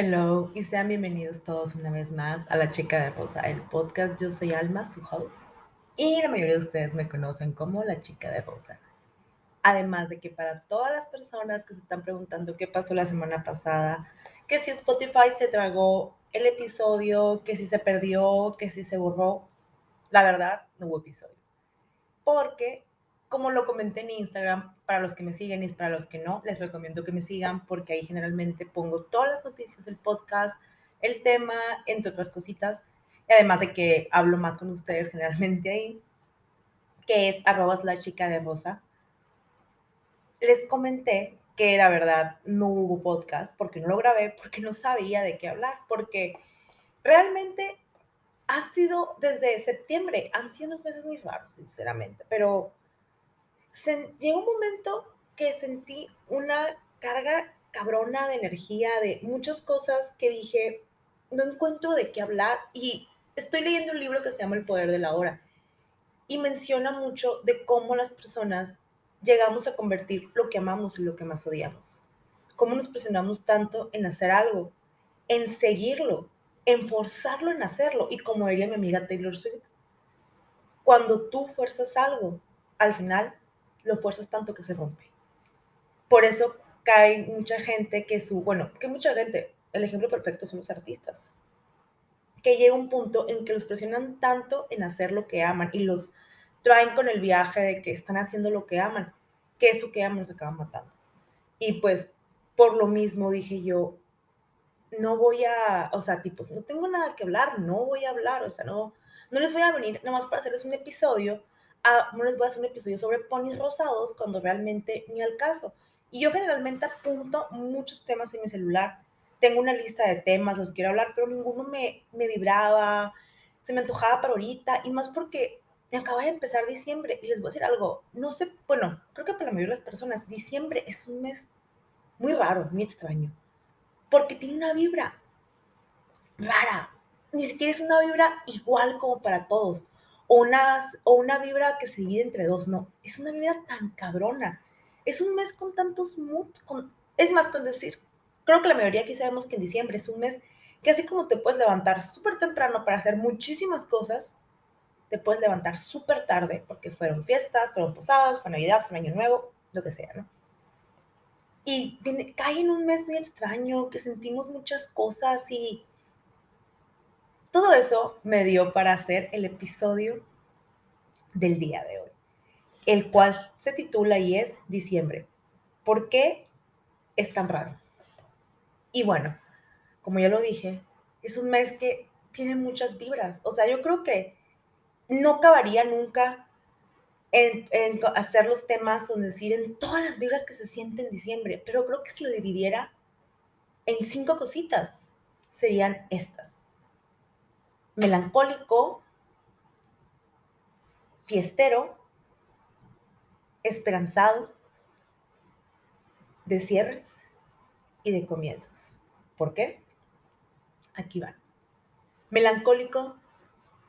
Hello y sean bienvenidos todos una vez más a La Chica de Rosa, el podcast. Yo soy Alma, su host, y la mayoría de ustedes me conocen como La Chica de Rosa. Además de que para todas las personas que se están preguntando qué pasó la semana pasada, que si Spotify se tragó el episodio, que si se perdió, que si se borró, la verdad, no hubo episodio. Porque como lo comenté en Instagram, para los que me siguen y para los que no, les recomiendo que me sigan porque ahí generalmente pongo todas las noticias del podcast, el tema, entre otras cositas. Y además de que hablo más con ustedes generalmente ahí, que es arrobas la chica de rosa. Les comenté que la verdad no hubo podcast porque no lo grabé, porque no sabía de qué hablar, porque realmente ha sido desde septiembre, han sido unos meses muy raros, sinceramente, pero llegó un momento que sentí una carga cabrona de energía, de muchas cosas que dije, no encuentro de qué hablar y estoy leyendo un libro que se llama El Poder de la Hora y menciona mucho de cómo las personas llegamos a convertir lo que amamos en lo que más odiamos. Cómo nos presionamos tanto en hacer algo, en seguirlo, en forzarlo en hacerlo. Y como diría mi amiga Taylor Swift, cuando tú fuerzas algo, al final lo fuerzas tanto que se rompe. Por eso cae mucha gente que su, bueno, que mucha gente, el ejemplo perfecto son los artistas, que llega un punto en que los presionan tanto en hacer lo que aman y los traen con el viaje de que están haciendo lo que aman, que eso que aman los acaba matando. Y pues por lo mismo dije yo, no voy a, o sea, tipos, no tengo nada que hablar, no voy a hablar, o sea, no, no les voy a venir nada más para hacerles un episodio no les voy a hacer un episodio sobre ponis rosados cuando realmente ni al caso. Y yo generalmente apunto muchos temas en mi celular. Tengo una lista de temas, los quiero hablar, pero ninguno me, me vibraba, se me antojaba para ahorita, y más porque me acaba de empezar diciembre. Y les voy a decir algo, no sé, bueno, creo que para la mayoría de las personas, diciembre es un mes muy raro, muy extraño, porque tiene una vibra rara. Ni siquiera es una vibra igual como para todos o una, o una vibra que se divide entre dos, no, es una vibra tan cabrona. Es un mes con tantos moods, con, es más con decir, creo que la mayoría aquí sabemos que en diciembre es un mes que así como te puedes levantar súper temprano para hacer muchísimas cosas, te puedes levantar súper tarde porque fueron fiestas, fueron posadas, fue Navidad, fue Año Nuevo, lo que sea, ¿no? Y viene, cae en un mes muy extraño, que sentimos muchas cosas y todo eso me dio para hacer el episodio del día de hoy, el cual se titula y es Diciembre. ¿Por qué es tan raro? Y bueno, como ya lo dije, es un mes que tiene muchas vibras. O sea, yo creo que no acabaría nunca en, hacer los temas o decir en todas las vibras que se sienten en diciembre, pero creo que si lo dividiera en cinco cositas, serían estas melancólico, fiestero, esperanzado, de cierres y de comienzos. ¿Por qué? Aquí van. Melancólico,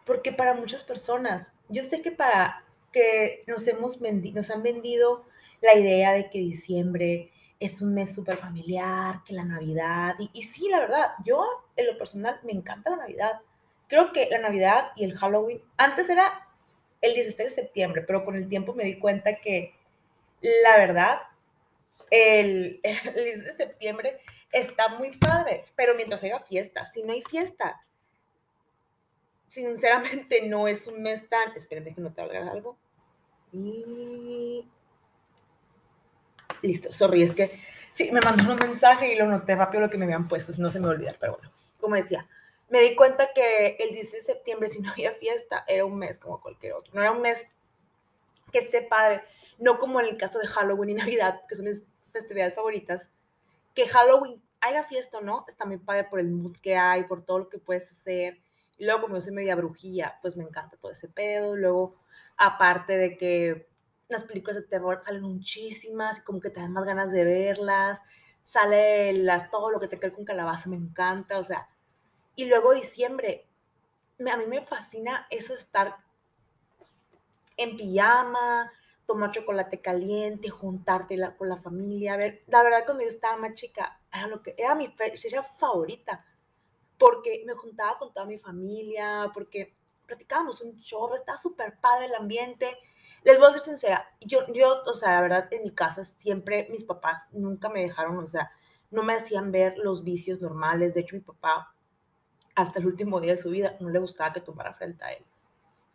porque para muchas personas, yo sé que para que nos, hemos nos han vendido la idea de que diciembre es un mes súper familiar, que la Navidad, y, y sí, la verdad, yo en lo personal me encanta la Navidad, creo que la Navidad y el Halloween, antes era el 16 de septiembre, pero con el tiempo me di cuenta que la verdad, el, el 16 de septiembre está muy padre, pero mientras haya fiesta, si no hay fiesta, sinceramente no es un mes tan, esperen, que no te haga algo. Y listo, sorry, es que sí, me mandaron un mensaje y lo noté rápido lo que me habían puesto, no se me olvidar, pero bueno, como decía, me di cuenta que el 16 de septiembre, si no había fiesta, era un mes como cualquier otro. No era un mes que esté padre, no como en el caso de Halloween y Navidad, que son mis festividades favoritas, que Halloween haya fiesta o no, está muy padre por el mood que hay, por todo lo que puedes hacer. Y luego, como yo soy media brujilla, pues me encanta todo ese pedo. Luego, aparte de que las películas de terror salen muchísimas como que te dan más ganas de verlas. Sale las, todo lo que te cae con calabaza, me encanta. O sea, y luego diciembre, a mí me fascina eso estar en pijama, tomar chocolate caliente, juntarte con la familia. A ver, la verdad, cuando yo estaba más chica, era, lo que, era mi fecha favorita, porque me juntaba con toda mi familia, porque platicábamos un chorro, estaba súper padre el ambiente. Les voy a ser sincera, yo, yo, o sea, la verdad, en mi casa siempre mis papás nunca me dejaron, o sea, no me hacían ver los vicios normales. De hecho, mi papá, hasta el último día de su vida, no le gustaba que tomara frente a él.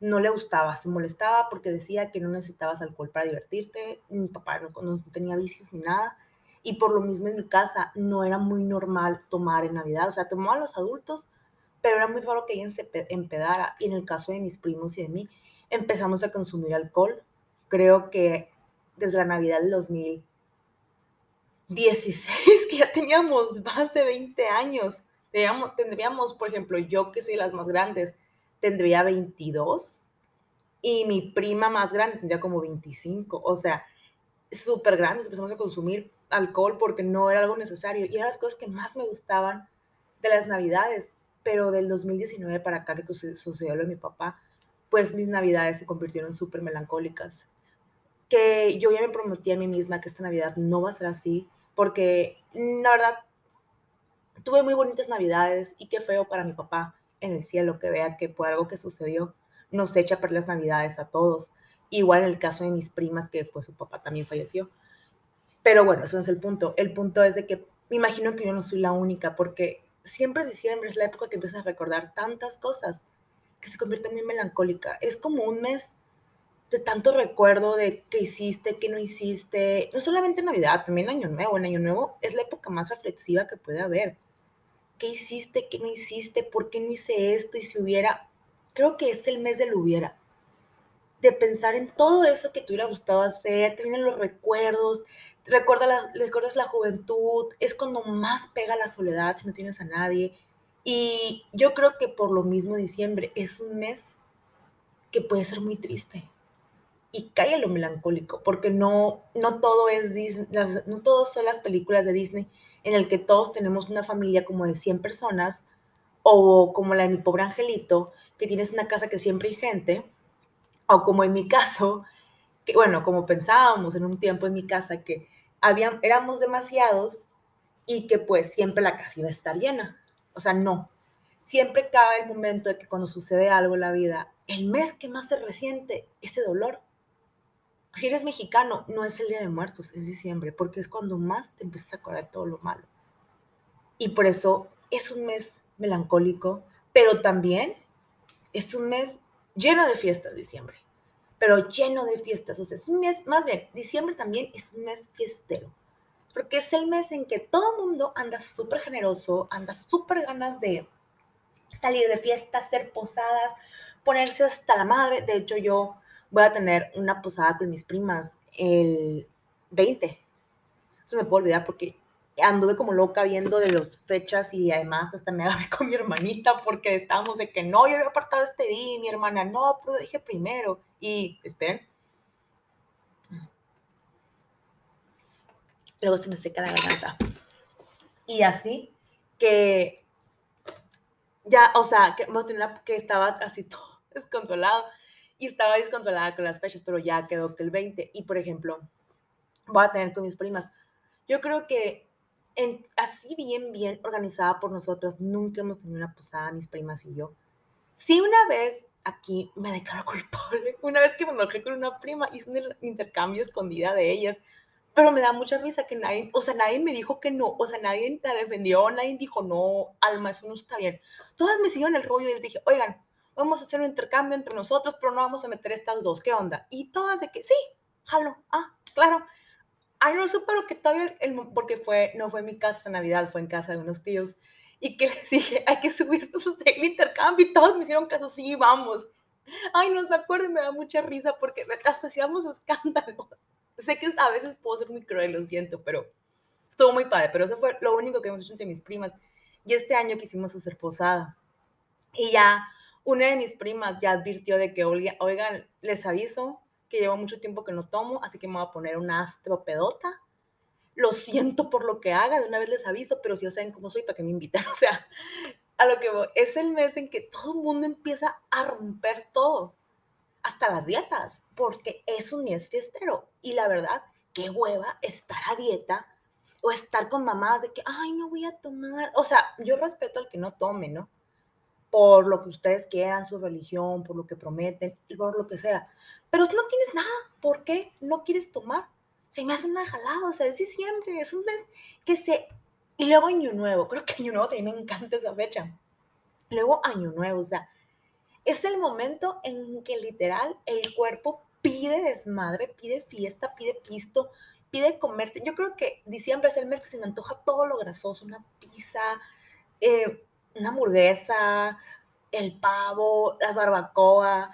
No le gustaba, se molestaba porque decía que no necesitabas alcohol para divertirte. Mi papá no, tenía vicios ni nada. Y por lo mismo en mi casa no era muy normal tomar en Navidad. O sea, tomaban los adultos, pero era muy raro que ella se empedara. Y en el caso de mis primos y de mí, empezamos a consumir alcohol. Creo que desde la Navidad del 2016, que ya teníamos más de 20 años. Tendríamos, por ejemplo, yo que soy las más grandes, tendría 22 y mi prima más grande tendría como 25. O sea, súper grandes. Empezamos a consumir alcohol porque no era algo necesario. Y eran las cosas que más me gustaban de las navidades pero del 2019 para acá que sucedió lo de mi papá, pues mis navidades se convirtieron súper melancólicas. Que yo ya me prometí a mí misma que esta navidad no va a ser así, porque la verdad tuve muy bonitas navidades y qué feo para mi papá en el cielo que vea que por algo que sucedió nos echa a perder las navidades a todos. Igual en el caso de mis primas, que fue su papá también falleció. Pero bueno, eso no es el punto. El punto es de que me imagino que yo no soy la única, porque siempre diciembre es la época que empiezas a recordar tantas cosas que se convierte en muy melancólica. Es como un mes de tanto recuerdo de qué hiciste, qué no hiciste. No solamente Navidad, también Año Nuevo. En Año Nuevo es la época más reflexiva que puede haber. ¿Qué hiciste, qué no hiciste? ¿Por qué no hice esto? Y si hubiera, creo que es el mes del hubiera. De pensar en todo eso que te hubiera gustado hacer, te vienen los recuerdos, recuerda la, recuerdas la juventud, es cuando más pega la soledad si no tienes a nadie. Y yo creo que por lo mismo diciembre es un mes que puede ser muy triste. Y cae lo melancólico, porque no, no todo es Disney, no todos son las películas de Disney en el que todos tenemos una familia como de 100 personas, o como la de mi pobre angelito, que tienes una casa que siempre hay gente, o como en mi caso, que bueno, como pensábamos en un tiempo en mi casa que éramos demasiados y que pues siempre la casa iba a estar llena. O sea, no. Siempre cabe el momento de que cuando sucede algo en la vida, el mes que más se resiente ese dolor. Si eres mexicano, no es el Día de Muertos, es diciembre, porque es cuando más te empiezas a acordar todo lo malo. Y por eso es un mes melancólico, pero también es un mes lleno de fiestas, diciembre pero lleno de fiestas. O sea, es un mes, más bien, diciembre también es un mes fiestero, porque es el mes en que todo mundo anda súper generoso, anda súper ganas de salir de fiesta, hacer posadas, ponerse hasta la madre. De hecho, yo voy a tener una posada con mis primas el 20. Eso me puedo olvidar porque anduve como loca viendo de las fechas y además hasta me agarré con mi hermanita porque estábamos de que no, yo había apartado este día mi hermana, no, pero dije primero. Y esperen. Luego se me seca la garganta. Y así que ya, o sea, que, que estaba así todo descontrolado y estaba descontrolada con las fechas, pero ya quedó que el 20. Y por ejemplo, voy a tener con mis primas. Yo creo que así bien, bien organizada por nosotros. Nunca hemos tenido una posada, mis primas y yo. Sí, una vez aquí me declaro culpable. Una vez que me enojé con una prima, hice un intercambio escondida de ellas. Pero me da mucha risa que nadie, o sea, nadie me dijo que no, o sea, nadie la defendió, nadie dijo, no, Alma, eso no está bien. Todas me siguieron el rollo y les dije, oigan, vamos a hacer un intercambio entre nosotros, pero no vamos a meter estas dos, ¿qué onda? Y todas de que, sí, jalo, ah, claro. Ay, no supe lo que todavía, el, porque fue, no fue en mi casa de Navidad, fue en casa de unos tíos. Y que les dije, hay que subirnos el intercambio. Y todos me hicieron caso, sí, vamos. Ay, no me acuerdo me da mucha risa porque hasta hacíamos escándalo. Sé que a veces puedo ser muy cruel, lo siento, pero estuvo muy padre. Pero eso fue lo único que hemos hecho entre mis primas. Y este año quisimos hacer posada. Y ya una de mis primas ya advirtió de que, oigan, les aviso que llevo mucho tiempo que no tomo, así que me voy a poner una astropedota. Lo siento por lo que haga, de una vez les aviso, pero si ya saben cómo soy, ¿para que me invitan? O sea, a lo que voy, es el mes en que todo el mundo empieza a romper todo. hasta las dietas, porque es un mes fiestero. Y la verdad, qué hueva estar a dieta o estar con mamás de que, ay, no voy a tomar. O sea, yo respeto al que no tome, ¿no? Por lo que ustedes quieran, su religión, por lo que prometen, por lo que sea. Pero no tienes nada. ¿Por qué no quieres tomar? Se me hace una jalada, o sea, es diciembre, es un mes que se... Y luego Año Nuevo, creo que Año Nuevo también me encanta esa fecha. Luego Año Nuevo, o sea, es el momento en que literal el cuerpo pide desmadre, pide fiesta, pide pisto, pide comerte. Yo creo que diciembre es el mes que se me antoja todo lo grasoso, una pizza, eh, una hamburguesa, el pavo, la barbacoa.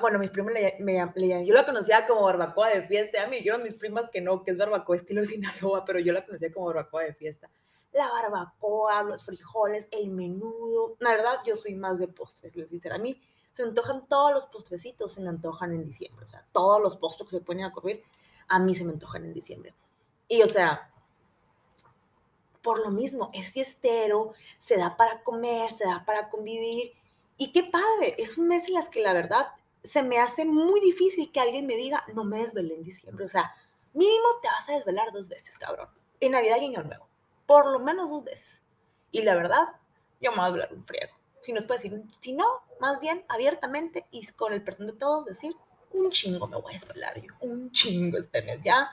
bueno, mis primas le, me, yo la conocía como barbacoa de fiesta. A mí dijeron mis primas que no, que es barbacoa estilo Sinaloa, pero yo la conocía como barbacoa de fiesta. La barbacoa, los frijoles, el menudo. La verdad, yo soy más de postres, les dicen. A mí se me antojan todos los postrecitos, se me antojan en diciembre. O sea, todos los postres que se ponen a correr a mí se me antojan en diciembre. Y o sea, por lo mismo, es fiestero, se da para comer, se da para convivir. Y qué padre, es un mes en las que la verdad se me hace muy difícil que alguien me diga, no me desvelé en diciembre. O sea, mínimo te vas a desvelar dos veces, cabrón. En Navidad y Año Nuevo. Por lo menos dos veces. Y la verdad, yo me voy a desvelar un friego. Si no puede decir, si no, más bien abiertamente y con el perdón de todos decir, un chingo me voy a desvelar yo, un chingo este mes. Ya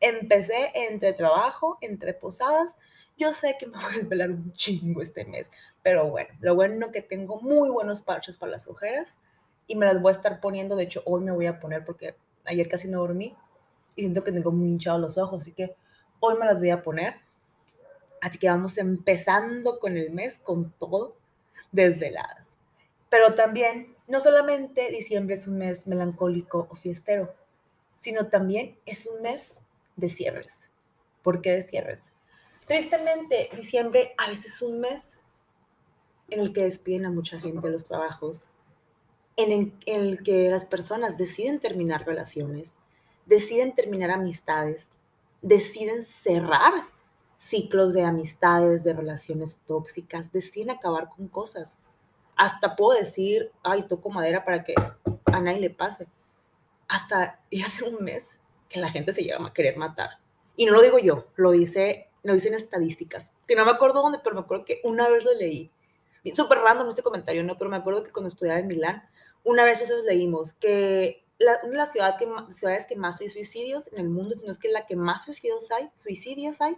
empecé entre trabajo, entre posadas. Yo sé que me voy a desvelar un chingo este mes, pero bueno, lo bueno que tengo muy buenos parches para las ojeras y me las voy a estar poniendo. De hecho, hoy me voy a poner porque ayer casi no dormí y siento que tengo muy hinchados los ojos, así que hoy me las voy a poner. Así que vamos empezando con el mes con todo desveladas. Pero también no solamente diciembre es un mes melancólico o fiestero, sino también es un mes de cierres. ¿Por qué de cierres? Tristemente, diciembre a veces es un mes en el que despiden a mucha gente de los trabajos, en el que las personas deciden terminar relaciones, deciden terminar amistades, deciden cerrar ciclos de amistades, de relaciones tóxicas, deciden acabar con cosas hasta puedo decir, ay, toco madera para que a nadie le pase. Hasta y hace un mes que la gente se lleva a querer matar. Y no lo digo yo, lo dice, lo dicen estadísticas, que no me acuerdo dónde, pero me acuerdo que una vez lo leí. Súper random este comentario, ¿no? Pero me acuerdo que cuando estudiaba en Milán, una vez eso leímos, que la, una de las ciudades que, ciudades que más hay suicidios en el mundo, no es que la que más suicidios hay, suicidios hay,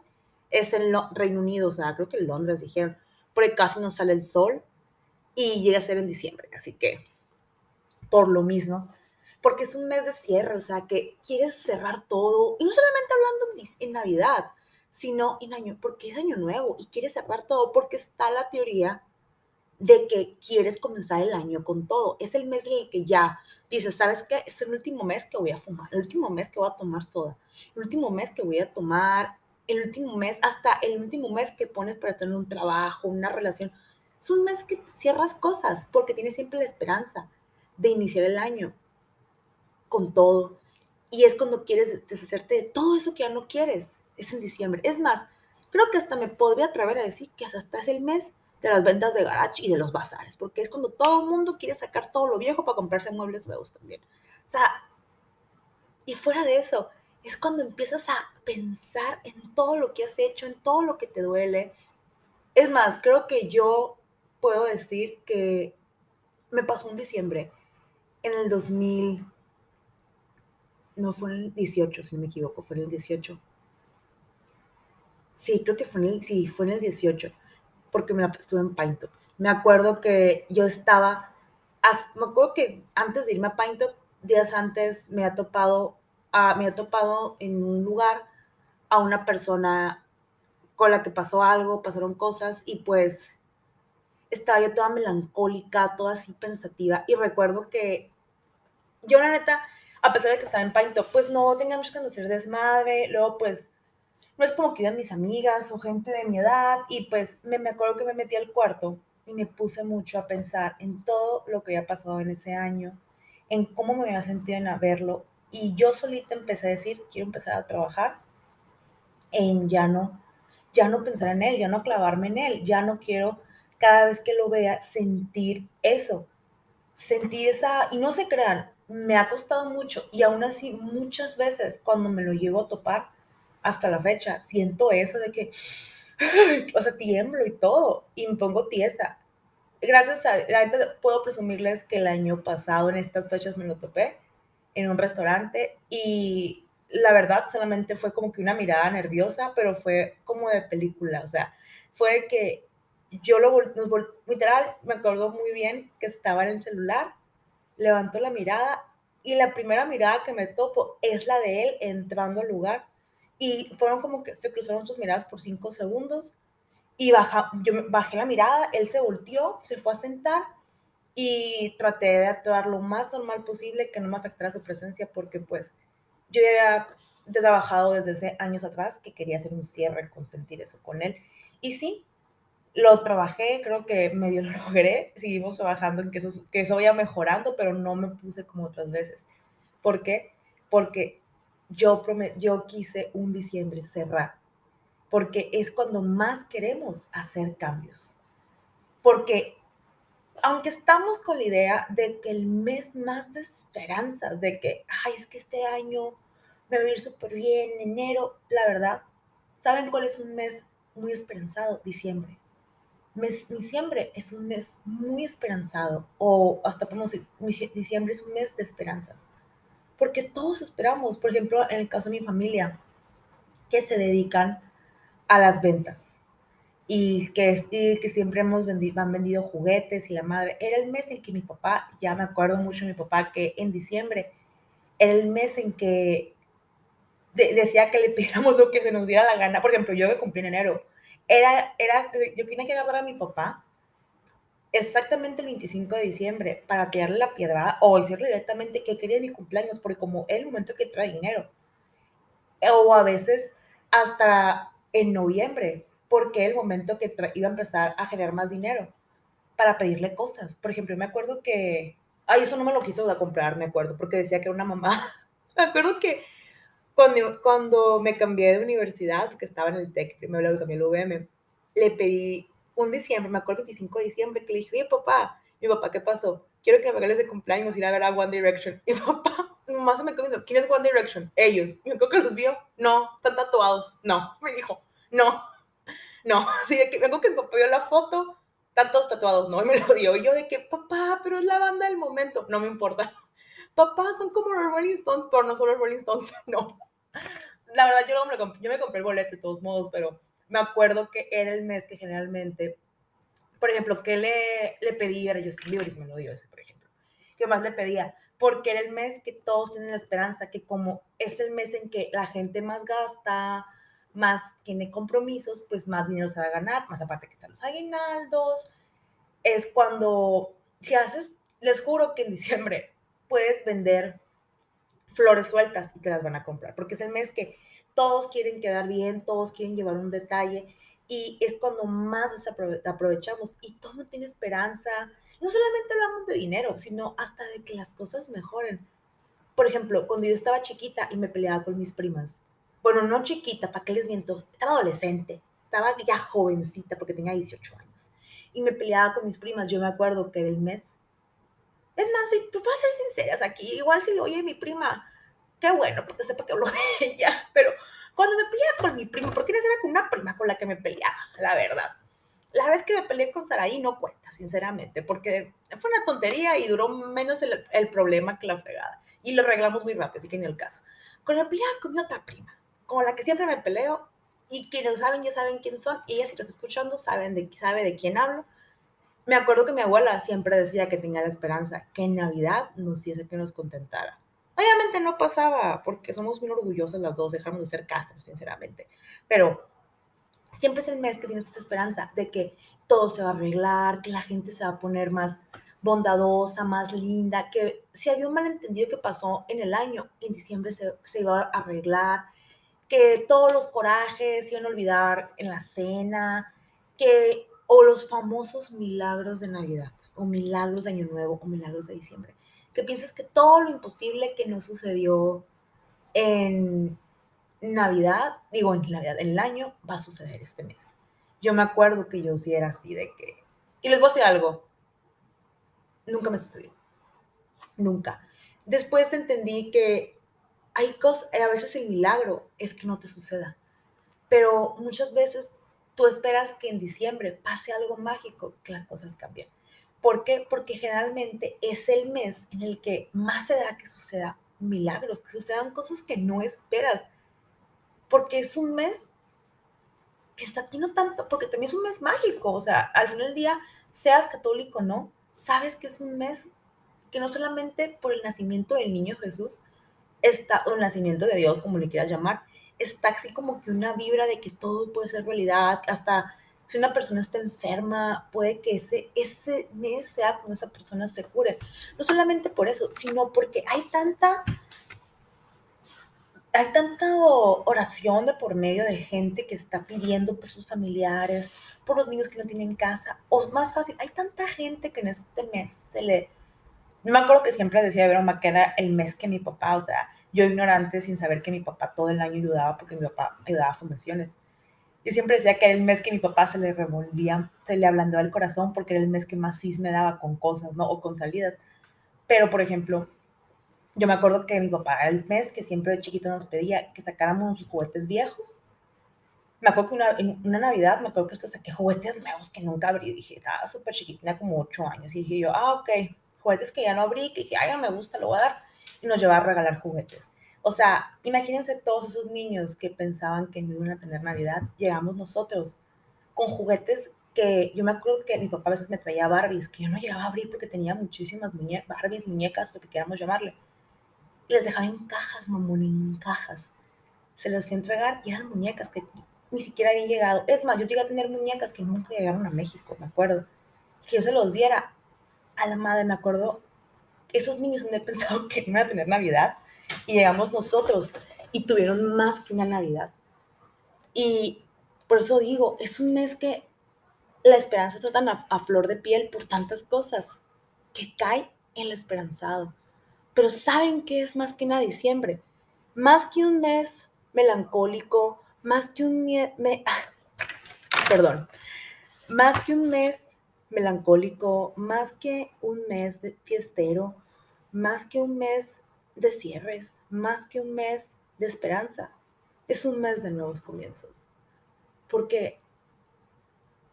es en Reino Unido, o sea, creo que en Londres dijeron, porque casi no sale el sol, y llega a ser en diciembre. Así que, por lo mismo, porque es un mes de cierre, o sea, que quieres cerrar todo, y no solamente hablando en, Navidad, sino en año, porque es año nuevo y quieres cerrar todo, porque está la teoría de que quieres comenzar el año con todo. Es el mes en el que ya dices, ¿sabes qué? Es el último mes que voy a fumar, el último mes que voy a tomar soda, el último mes que voy a tomar, el último mes, hasta el último mes que pones para en un trabajo, una relación es un mes que cierras cosas porque tienes siempre la esperanza de iniciar el año con todo. Y es cuando quieres deshacerte de todo eso que ya no quieres. Es en diciembre. Es más, creo que hasta me podría atrever a decir que hasta es el mes de las ventas de garage y de los bazares, porque es cuando todo el mundo quiere sacar todo lo viejo para comprarse muebles nuevos también. O sea, y fuera de eso, es cuando empiezas a pensar en todo lo que has hecho, en todo lo que te duele. Es más, creo que yo puedo decir que me pasó en diciembre, en el 2000, no fue en el 18, si no me equivoco, fue en el 18. Sí, creo que fue en el, sí, fue en el 18, porque me la estuve en Paintop. Me acuerdo que yo estaba, me acuerdo que antes de irme a Paintop, días antes me ha topado, me ha topado en un lugar a una persona con la que pasó algo, pasaron cosas y pues estaba yo toda melancólica, toda así pensativa. Y recuerdo que yo, la neta, a pesar de que estaba en Painto, pues no tenía ganas de hacer desmadre. Luego, pues, no es como que iban mis amigas o gente de mi edad. Y pues me, me acuerdo que me metí al cuarto y me puse mucho a pensar en todo lo que había pasado en ese año, en cómo me había sentido en verlo. Y yo solita empecé a decir, quiero empezar a trabajar en ya no, ya no pensar en él, ya no clavarme en él, ya no quiero cada vez que lo vea sentir eso, sentir esa, y no se crean, me ha costado mucho y aún así muchas veces cuando me lo llego a topar hasta la fecha, siento eso de que, o sea, tiemblo y todo y me pongo tiesa. Gracias a, la gente puedo presumirles que el año pasado en estas fechas me lo topé en un restaurante y la verdad solamente fue como que una mirada nerviosa, pero fue como de película, o sea, fue que yo lo, literal, me acuerdo muy bien que estaba en el celular, levanto la mirada y la primera mirada que me topo es la de él entrando al lugar. Y fueron como que se cruzaron sus miradas por cinco segundos y baja, yo bajé la mirada, él se volteó, se fue a sentar y traté de actuar lo más normal posible, que no me afectara su presencia, porque pues yo ya había trabajado desde hace años atrás que quería hacer un cierre, consentir eso con él. Y sí, lo trabajé, creo que medio lo logré, seguimos trabajando en que eso, que eso vaya mejorando, pero no me puse como otras veces. ¿Por qué? Porque yo, yo quise un diciembre cerrar, porque es cuando más queremos hacer cambios. Porque aunque estamos con la idea de que el mes más de esperanzas, de que, ay, es que este año me va a ir súper bien, enero, la verdad, ¿saben cuál es un mes muy esperanzado? Diciembre mes, diciembre es un mes muy esperanzado, o hasta podemos decir, diciembre es un mes de esperanzas, porque todos esperamos, por ejemplo, en el caso de mi familia, que se dedican a las ventas y que, que siempre hemos vendido, han vendido juguetes y la madre, era el mes en que mi papá, ya me acuerdo mucho de mi papá, que en diciembre era el mes en que decía que le pidiéramos lo que se nos diera la gana, por ejemplo, yo que cumplí en enero, era, era, yo tenía que agarrar a mi papá exactamente el 25 de diciembre para tirarle la piedra o decirle directamente que quería mi cumpleaños, porque como es el momento que trae dinero. O a veces hasta en noviembre, porque es el momento que iba a empezar a generar más dinero para pedirle cosas. Por ejemplo, me acuerdo que, ay, eso no me lo quiso comprar, me acuerdo, porque decía que era una mamá. me acuerdo que cuando, cuando me cambié de universidad, porque estaba en el TEC, primero lo cambié al UVM, le pedí un diciembre, me acuerdo el 25 de diciembre, que le dije, oye, papá, mi papá, ¿qué pasó? Quiero que me regales de cumpleaños ir a ver a One Direction. Y papá, más se me quedó, ¿quién es One Direction? Ellos. Y me acuerdo que los vio, no, están tatuados. No, me dijo, no, no. Así de que vengo que mi papá vio la foto, están todos tatuados, no, y me lo dio. Y yo de que, papá, pero es la banda del momento. No me importa papá, son como los Rolling Stones, pero no son los Rolling Stones, no. La verdad, yo, no me, yo me compré el boleto de todos modos, pero me acuerdo que era el mes que generalmente, por ejemplo, ¿qué le, le pedí a Justin Bieber y me lo dio ese, por ejemplo? ¿Qué más le pedía? Porque era el mes que todos tienen la esperanza, que como es el mes en que la gente más gasta, más tiene compromisos, pues más dinero se va a ganar, más aparte que están los aguinaldos. Es cuando, si haces, les juro que en diciembre puedes vender flores sueltas y te las van a comprar, porque es el mes que todos quieren quedar bien, todos quieren llevar un detalle y es cuando más aprovechamos y todo tiene esperanza. No solamente hablamos de dinero, sino hasta de que las cosas mejoren. Por ejemplo, cuando yo estaba chiquita y me peleaba con mis primas, bueno, no chiquita, ¿para qué les miento? Estaba adolescente, estaba ya jovencita porque tenía 18 años y me peleaba con mis primas. Yo me acuerdo que el mes es más, tú puedes ser sinceras aquí. Igual si lo oye mi prima, qué bueno, porque sepa que hablo de ella. Pero cuando me peleaba con mi prima, porque no era con una prima con la que me peleaba, la verdad. La vez que me peleé con Saraí no cuenta, sinceramente, porque fue una tontería y duró menos el, el problema que la fregada. Y lo arreglamos muy rápido, así que ni el caso. Con la peleaba con mi otra prima, con la que siempre me peleo, y quienes saben ya saben quién son, y ella si lo está escuchando saben de, sabe de quién hablo, me acuerdo que mi abuela siempre decía que tenía la esperanza que en Navidad nos hiciese que nos contentara. Obviamente no pasaba, porque somos muy orgullosas las dos, dejamos de ser castros, sinceramente. Pero siempre es el mes que tienes esa esperanza de que todo se va a arreglar, que la gente se va a poner más bondadosa, más linda, que si había un malentendido que pasó en el año, en diciembre se, se iba a arreglar, que todos los corajes se iban a olvidar en la cena, que o los famosos milagros de Navidad, o milagros de Año Nuevo, o milagros de diciembre, que piensas que todo lo imposible que no sucedió en Navidad, digo en Navidad, en el año, va a suceder este mes. Yo me acuerdo que yo sí era así de que, y les voy a decir algo, nunca me sucedió. nunca. Después entendí que hay cosas, a veces el milagro es que no te suceda, pero muchas veces tú esperas que en diciembre pase algo mágico, que las cosas cambien. ¿Por qué? Porque generalmente es el mes en el que más se da que suceda milagros, que sucedan cosas que no esperas. Porque es un mes que está lleno tanto, porque también es un mes mágico. O sea, al final del día, seas católico o no, sabes que es un mes que no solamente por el nacimiento del niño Jesús, está, o el nacimiento de Dios, como le quieras llamar, está así como que una vibra de que todo puede ser realidad, hasta si una persona está enferma, puede que ese, ese mes sea cuando esa persona se cure. No solamente por eso, sino porque hay tanta, hay tanta oración de por medio de gente que está pidiendo por sus familiares, por los niños que no tienen casa, o más fácil, hay tanta gente que en este mes se le... No me acuerdo que siempre decía de broma que era el mes que mi papá, o sea, yo ignorante sin saber que mi papá todo el año ayudaba porque mi papá ayudaba a fundaciones yo siempre decía que era el mes que mi papá se le revolvía, se le ablandaba el corazón porque era el mes que más cis me daba con cosas, ¿no? O con salidas. Pero, por ejemplo, yo me acuerdo que mi papá el mes que siempre de chiquito nos pedía que sacáramos sus juguetes viejos. Me acuerdo que una, en una Navidad, me acuerdo que hasta saqué juguetes nuevos que nunca abrí. Dije, estaba súper chiquitina, como ocho años. Y dije yo, ah, ok, juguetes que ya no abrí, que dije, ay, no me gusta, lo voy a dar. Y nos llevaba a regalar juguetes. O sea, imagínense todos esos niños que pensaban que no iban a tener Navidad. Llegamos nosotros con juguetes que yo me acuerdo que mi papá a veces me traía Barbies, que yo no llegaba a abrir porque tenía muchísimas muñecas, Barbies, muñecas, lo que queramos llamarle. Y les dejaba en cajas, mamón, en cajas. Se las fui a entregar y eran muñecas que ni siquiera habían llegado. Es más, yo llegué a tener muñecas que nunca llegaron a México, me acuerdo. Que yo se los diera a la madre, me acuerdo. Esos niños he pensado que no iban a tener Navidad y llegamos nosotros y tuvieron más que una Navidad. Y por eso digo, es un mes que la esperanza está tan a, flor de piel por tantas cosas que cae en lo esperanzado. Pero ¿saben qué es más que una diciembre? Más que un mes melancólico, más que un me, perdón, más que un mes melancólico, más que un mes de fiestero, más que un mes de cierres, más que un mes de esperanza, es un mes de nuevos comienzos. Porque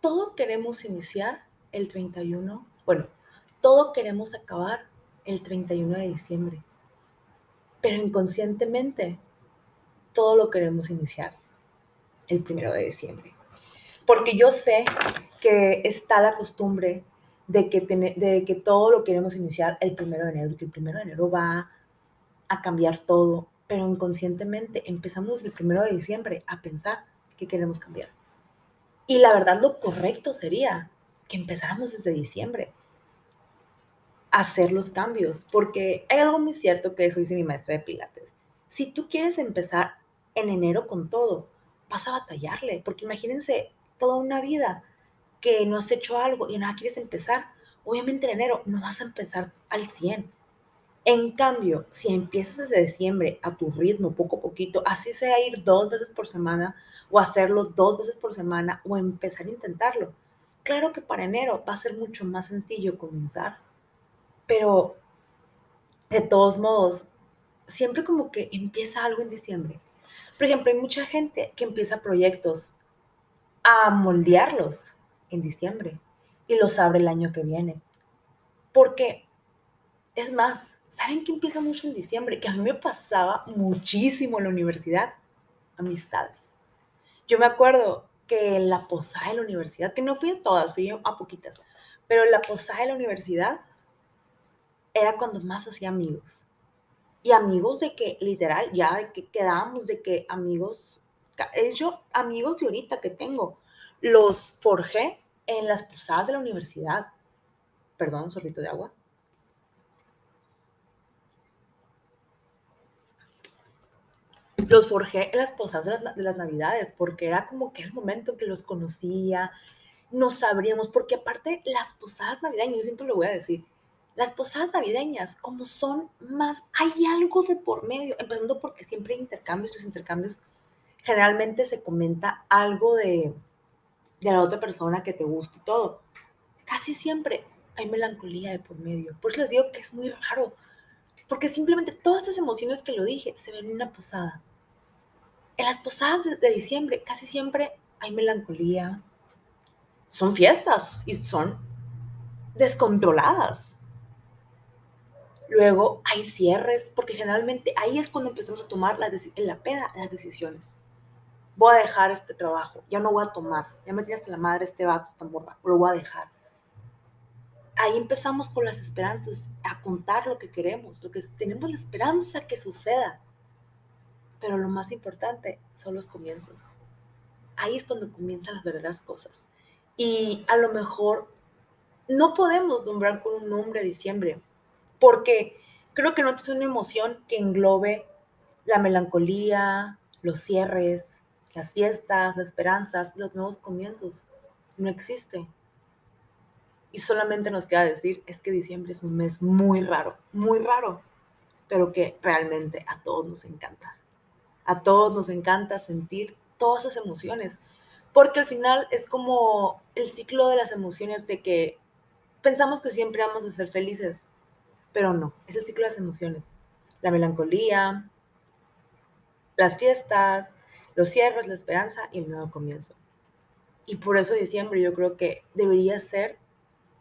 todo queremos iniciar el 31, bueno, todo queremos acabar el 31 de diciembre, pero inconscientemente todo lo queremos iniciar el 1 de diciembre. Porque yo sé que está la costumbre de que, de que todo lo queremos iniciar el 1 de enero, que el 1 de enero va a cambiar todo, pero inconscientemente empezamos el primero de diciembre a pensar que queremos cambiar. Y la verdad lo correcto sería que empezáramos desde diciembre a hacer los cambios, porque hay algo muy cierto que eso dice mi maestra de Pilates. Si tú quieres empezar en enero con todo, vas a batallarle, porque imagínense toda una vida que no has hecho algo y nada quieres empezar. Obviamente en enero no vas a empezar al 100, en cambio, si empiezas desde diciembre a tu ritmo, poco a poquito, así sea ir dos veces por semana o hacerlo dos veces por semana o empezar a intentarlo. Claro que para enero va a ser mucho más sencillo comenzar, pero de todos modos, siempre como que empieza algo en diciembre. Por ejemplo, hay mucha gente que empieza proyectos a moldearlos en diciembre y los abre el año que viene. Porque, es más, ¿Saben qué empieza mucho en diciembre? Que a mí me pasaba muchísimo en la universidad. Amistades. Yo me acuerdo que la posada de la universidad, que no fui a todas, fui a poquitas, pero la posada de la universidad era cuando más hacía amigos. Y amigos de que, literal, ya que quedábamos de que amigos, yo, amigos de ahorita que tengo, los forjé en las posadas de la universidad. Perdón, un sorbito de agua. Los forjé en las posadas de las, Navidades, porque era como que el momento en que los conocía, nos sabríamos, porque aparte las posadas navideñas, yo siempre lo voy a decir, las posadas navideñas, como son más, hay algo de por medio, empezando porque siempre hay intercambios, los intercambios generalmente se comenta algo de, de la otra persona que te gusta y todo. Casi siempre hay melancolía de por medio. Por eso les digo que es muy raro, porque simplemente todas estas emociones que lo dije se ven en una posada. En las posadas de, de diciembre casi siempre hay melancolía, son fiestas y son descontroladas. Luego hay cierres, porque generalmente ahí es cuando empezamos a tomar la en la peda las decisiones. Voy a dejar este trabajo, ya no voy a tomar, ya me tienes la madre este vato, esta morra, lo voy a dejar. Ahí empezamos con las esperanzas, a contar lo que queremos, lo que tenemos la esperanza que suceda. Pero lo más importante son los comienzos. Ahí es cuando comienzan las verdaderas cosas. Y a lo mejor no podemos nombrar con un nombre diciembre, porque creo que no es una emoción que englobe la melancolía, los cierres, las fiestas, las esperanzas, los nuevos comienzos. No existe. Y solamente nos queda decir, es que diciembre es un mes muy raro, muy raro, pero que realmente a todos nos encanta. A todos nos encanta sentir todas esas emociones, porque al final es como el ciclo de las emociones de que pensamos que siempre vamos a ser felices, pero no, es el ciclo de las emociones. La melancolía, las fiestas, los cierres, la esperanza y el nuevo comienzo. Y por eso diciembre yo creo que debería ser,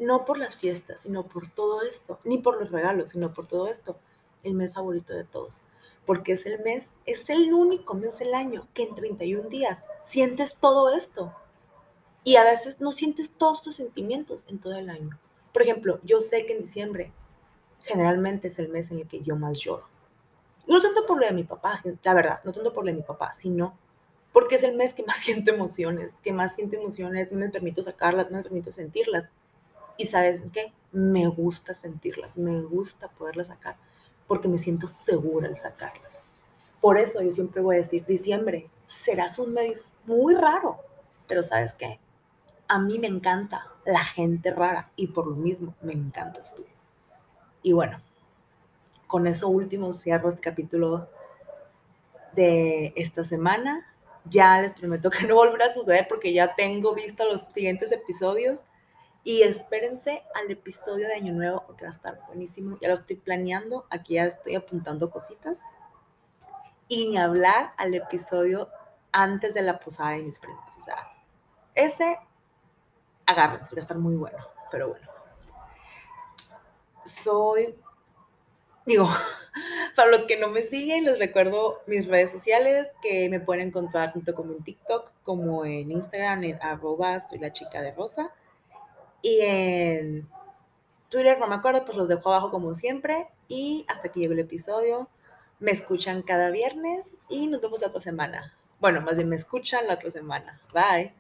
no por las fiestas, sino por todo esto, ni por los regalos, sino por todo esto, el mes favorito de todos. Porque es el mes, es el único mes del año que en 31 días sientes todo esto. Y a veces no sientes todos estos sentimientos en todo el año. Por ejemplo, yo sé que en diciembre generalmente es el mes en el que yo más lloro. no tanto por lo de mi papá, la verdad, no tanto por lo de mi papá, sino porque es el mes que más siento emociones, que más siento emociones, me permito sacarlas, me permito sentirlas. Y sabes qué? Me gusta sentirlas, me gusta poderlas sacar, porque me siento segura al sacarlas. Por eso yo siempre voy a decir, diciembre será un mes muy raro, pero sabes qué? A mí me encanta la gente rara y por lo mismo me encantas tú. Y bueno, con eso último cierro este capítulo de esta semana. Ya les prometo que no volverá a suceder porque ya tengo visto los siguientes episodios. Y espérense al episodio de Año Nuevo, que va a estar buenísimo. Ya lo estoy planeando. Aquí ya estoy apuntando cositas. Y ni hablar al episodio antes de la posada de mis prendas. O sea, ese, agárrense, va a estar muy bueno. Pero bueno soy, digo, para los que no me siguen, les recuerdo mis redes sociales que me pueden encontrar tanto como en TikTok como en Instagram, en arroba soy la chica de rosa. Y en Twitter, no me acuerdo, pues los dejo abajo como siempre. Y hasta aquí llegó el episodio. Me escuchan cada viernes y nos vemos la otra semana. Bueno, más bien me escuchan la otra semana. Bye.